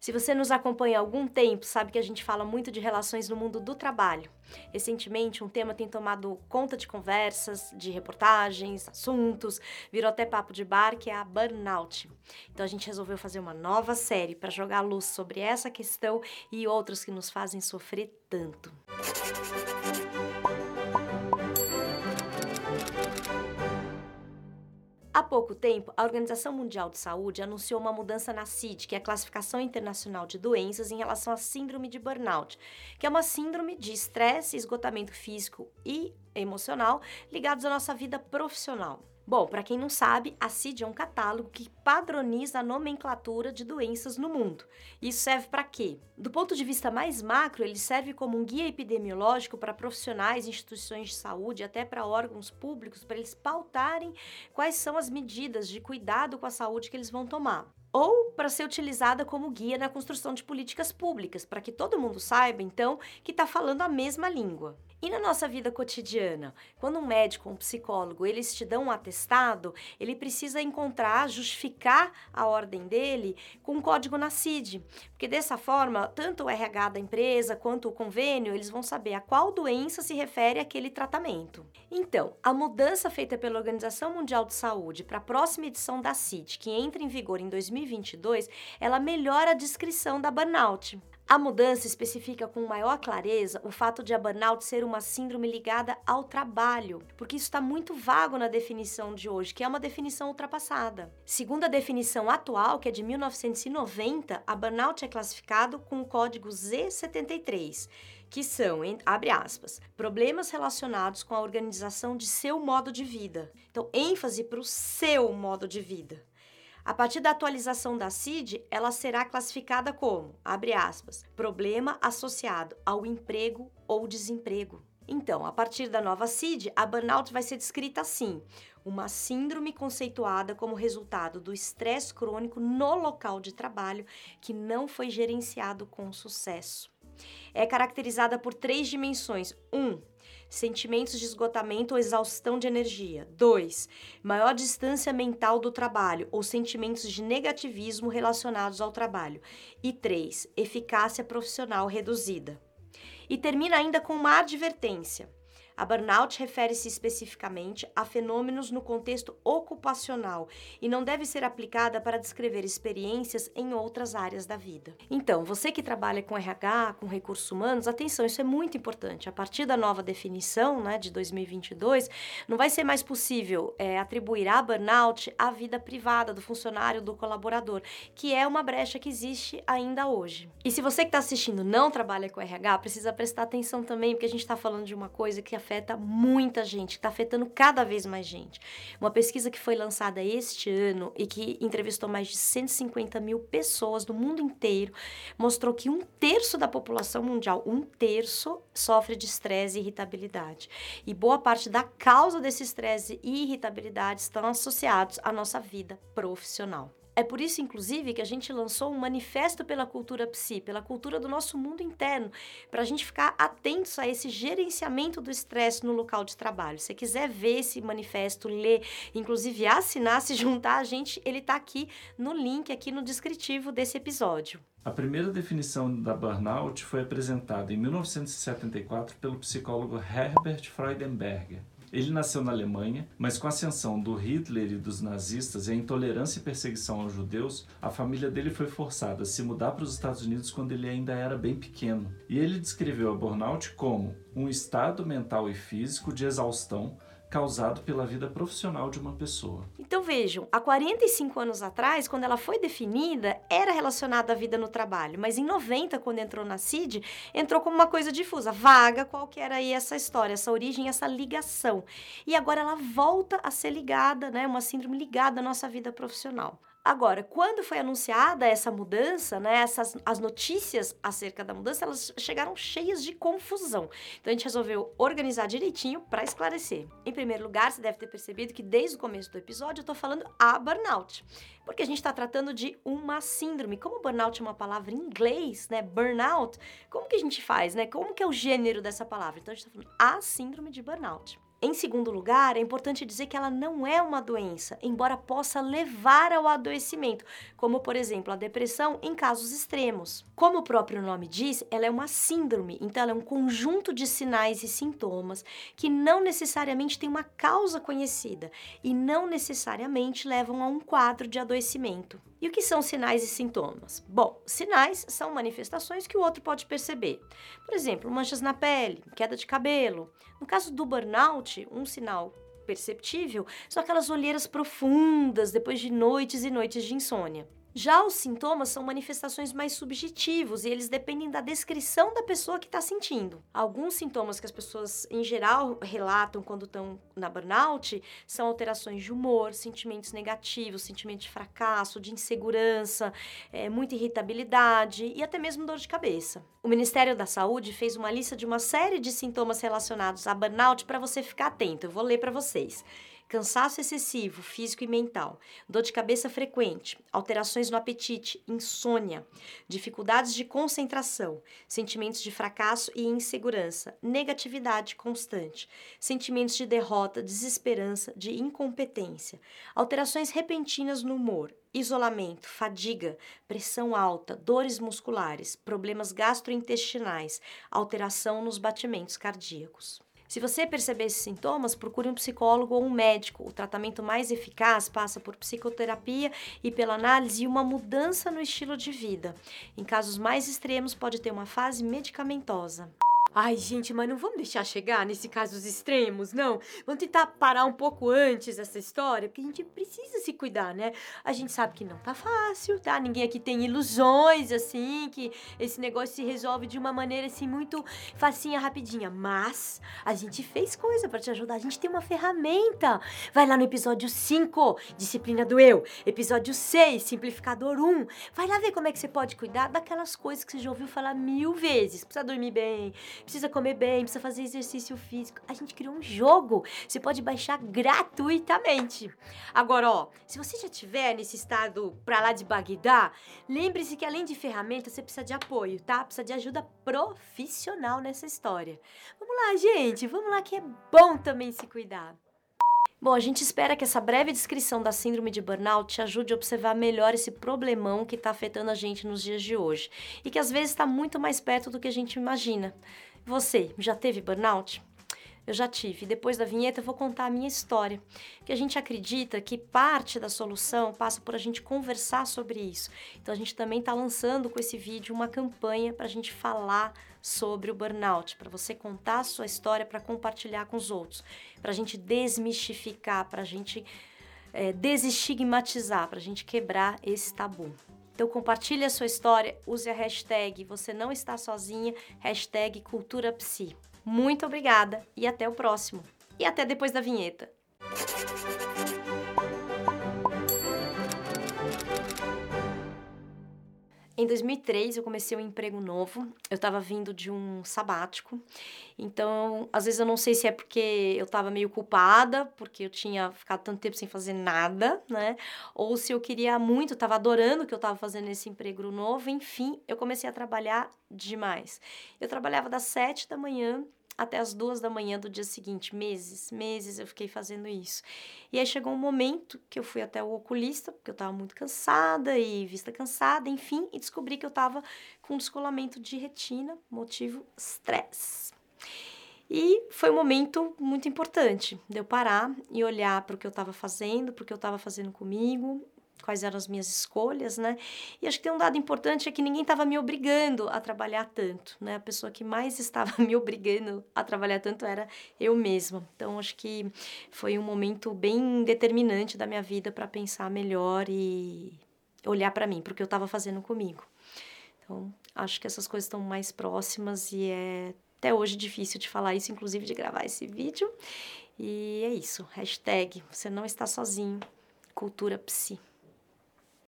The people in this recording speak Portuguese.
Se você nos acompanha há algum tempo, sabe que a gente fala muito de relações no mundo do trabalho. Recentemente, um tema tem tomado conta de conversas, de reportagens, assuntos, virou até papo de bar, que é a burnout. Então a gente resolveu fazer uma nova série para jogar luz sobre essa questão e outras que nos fazem sofrer tanto. Há pouco tempo, a Organização Mundial de Saúde anunciou uma mudança na CID, que é a Classificação Internacional de Doenças, em relação à síndrome de burnout, que é uma síndrome de estresse, esgotamento físico e emocional ligados à nossa vida profissional. Bom, para quem não sabe, a CID é um catálogo que padroniza a nomenclatura de doenças no mundo. Isso serve para quê? Do ponto de vista mais macro, ele serve como um guia epidemiológico para profissionais, instituições de saúde, até para órgãos públicos, para eles pautarem quais são as medidas de cuidado com a saúde que eles vão tomar ou para ser utilizada como guia na construção de políticas públicas, para que todo mundo saiba, então, que está falando a mesma língua. E na nossa vida cotidiana, quando um médico, um psicólogo, eles te dão um atestado, ele precisa encontrar, justificar a ordem dele com um código na CID, porque dessa forma, tanto o RH da empresa quanto o convênio, eles vão saber a qual doença se refere aquele tratamento. Então, a mudança feita pela Organização Mundial de Saúde para a próxima edição da CID, que entra em vigor em 2022, ela melhora a descrição da burnout. A mudança especifica com maior clareza o fato de a burnout ser uma síndrome ligada ao trabalho, porque isso está muito vago na definição de hoje, que é uma definição ultrapassada. Segundo a definição atual, que é de 1990, a burnout é classificado com o código Z73 que são, abre aspas, problemas relacionados com a organização de seu modo de vida. Então, ênfase para o seu modo de vida. A partir da atualização da CID, ela será classificada como, abre aspas, problema associado ao emprego ou desemprego. Então, a partir da nova CID, a burnout vai ser descrita assim: uma síndrome conceituada como resultado do estresse crônico no local de trabalho que não foi gerenciado com sucesso. É caracterizada por três dimensões: um, sentimentos de esgotamento ou exaustão de energia. 2. Maior distância mental do trabalho ou sentimentos de negativismo relacionados ao trabalho. E 3. Eficácia profissional reduzida. E termina ainda com uma advertência. A burnout refere-se especificamente a fenômenos no contexto ocupacional e não deve ser aplicada para descrever experiências em outras áreas da vida. Então, você que trabalha com RH, com recursos humanos, atenção, isso é muito importante. A partir da nova definição, né, de 2022, não vai ser mais possível é, atribuir a burnout à vida privada do funcionário, do colaborador, que é uma brecha que existe ainda hoje. E se você que está assistindo não trabalha com RH, precisa prestar atenção também, porque a gente está falando de uma coisa que afeta afeta muita gente, está afetando cada vez mais gente. Uma pesquisa que foi lançada este ano e que entrevistou mais de 150 mil pessoas do mundo inteiro mostrou que um terço da população mundial, um terço, sofre de estresse e irritabilidade. E boa parte da causa desse estresse e irritabilidade estão associados à nossa vida profissional. É por isso, inclusive, que a gente lançou um manifesto pela cultura psi, pela cultura do nosso mundo interno, para a gente ficar atentos a esse gerenciamento do estresse no local de trabalho. Se você quiser ver esse manifesto, ler, inclusive assinar, se juntar a gente, ele está aqui no link, aqui no descritivo desse episódio. A primeira definição da burnout foi apresentada em 1974 pelo psicólogo Herbert Freudenberger. Ele nasceu na Alemanha, mas com a ascensão do Hitler e dos nazistas e a intolerância e perseguição aos judeus, a família dele foi forçada a se mudar para os Estados Unidos quando ele ainda era bem pequeno. E ele descreveu a burnout como um estado mental e físico de exaustão causado pela vida profissional de uma pessoa. Então vejam, há 45 anos atrás, quando ela foi definida, era relacionada à vida no trabalho, mas em 90, quando entrou na CID, entrou como uma coisa difusa, vaga, qual que era aí essa história, essa origem, essa ligação. E agora ela volta a ser ligada, né, uma síndrome ligada à nossa vida profissional. Agora, quando foi anunciada essa mudança, né, essas, as notícias acerca da mudança, elas chegaram cheias de confusão. Então a gente resolveu organizar direitinho para esclarecer. Em primeiro lugar, você deve ter percebido que desde o começo do episódio eu estou falando a burnout, porque a gente está tratando de uma síndrome. Como burnout é uma palavra em inglês, né, burnout, como que a gente faz, né? Como que é o gênero dessa palavra? Então a gente está falando a síndrome de burnout. Em segundo lugar, é importante dizer que ela não é uma doença, embora possa levar ao adoecimento, como por exemplo a depressão em casos extremos. Como o próprio nome diz, ela é uma síndrome, então ela é um conjunto de sinais e sintomas que não necessariamente tem uma causa conhecida e não necessariamente levam a um quadro de adoecimento. E o que são sinais e sintomas? Bom, sinais são manifestações que o outro pode perceber. Por exemplo, manchas na pele, queda de cabelo. No caso do burnout, um sinal perceptível são aquelas olheiras profundas depois de noites e noites de insônia. Já os sintomas são manifestações mais subjetivos e eles dependem da descrição da pessoa que está sentindo. Alguns sintomas que as pessoas, em geral, relatam quando estão na burnout são alterações de humor, sentimentos negativos, sentimento de fracasso, de insegurança, é, muita irritabilidade e até mesmo dor de cabeça. O Ministério da Saúde fez uma lista de uma série de sintomas relacionados a burnout para você ficar atento. Eu vou ler para vocês cansaço excessivo, físico e mental, dor de cabeça frequente, alterações no apetite, insônia, dificuldades de concentração, sentimentos de fracasso e insegurança, negatividade constante, sentimentos de derrota, desesperança, de incompetência, alterações repentinas no humor, isolamento, fadiga, pressão alta, dores musculares, problemas gastrointestinais, alteração nos batimentos cardíacos. Se você perceber esses sintomas, procure um psicólogo ou um médico. O tratamento mais eficaz passa por psicoterapia e pela análise e uma mudança no estilo de vida. Em casos mais extremos, pode ter uma fase medicamentosa. Ai, gente, mas não vamos deixar chegar nesse casos extremos, não. Vamos tentar parar um pouco antes essa história, porque a gente precisa se cuidar, né? A gente sabe que não tá fácil, tá? Ninguém aqui tem ilusões, assim, que esse negócio se resolve de uma maneira, assim, muito facinha, rapidinha. Mas a gente fez coisa para te ajudar. A gente tem uma ferramenta. Vai lá no episódio 5, Disciplina do Eu. Episódio 6, Simplificador 1. Vai lá ver como é que você pode cuidar daquelas coisas que você já ouviu falar mil vezes. Precisa dormir bem, precisa comer bem, precisa fazer exercício físico. A gente criou um jogo. Você pode baixar gratuitamente. Agora, ó, se você já tiver nesse estado pra lá de Bagdá, lembre-se que além de ferramentas, você precisa de apoio, tá? Precisa de ajuda profissional nessa história. Vamos lá, gente, vamos lá que é bom também se cuidar. Bom, a gente espera que essa breve descrição da síndrome de burnout te ajude a observar melhor esse problemão que está afetando a gente nos dias de hoje e que às vezes está muito mais perto do que a gente imagina. Você já teve burnout? Eu já tive. Depois da vinheta eu vou contar a minha história, que a gente acredita que parte da solução passa por a gente conversar sobre isso. Então a gente também está lançando com esse vídeo uma campanha para a gente falar sobre o burnout, para você contar a sua história, para compartilhar com os outros, para a gente desmistificar, para a gente é, desestigmatizar, para a gente quebrar esse tabu. Então compartilhe a sua história, use a hashtag Você Não Está Sozinha, hashtag Cultura Psi. Muito obrigada e até o próximo. E até depois da vinheta. Em 2003, eu comecei um emprego novo. Eu estava vindo de um sabático. Então, às vezes eu não sei se é porque eu estava meio culpada, porque eu tinha ficado tanto tempo sem fazer nada, né? Ou se eu queria muito, estava adorando o que eu estava fazendo nesse emprego novo. Enfim, eu comecei a trabalhar demais. Eu trabalhava das sete da manhã até as duas da manhã do dia seguinte, meses, meses eu fiquei fazendo isso. E aí chegou um momento que eu fui até o oculista, porque eu estava muito cansada e vista cansada, enfim, e descobri que eu estava com descolamento de retina, motivo estresse. E foi um momento muito importante de eu parar e olhar para o que eu estava fazendo, para o que eu estava fazendo comigo quais eram as minhas escolhas, né? E acho que tem um dado importante é que ninguém estava me obrigando a trabalhar tanto, né? A pessoa que mais estava me obrigando a trabalhar tanto era eu mesma. Então acho que foi um momento bem determinante da minha vida para pensar melhor e olhar para mim, para o que eu estava fazendo comigo. Então acho que essas coisas estão mais próximas e é até hoje difícil de falar isso, inclusive de gravar esse vídeo. E é isso. Hashtag você não está sozinho. Cultura Psi.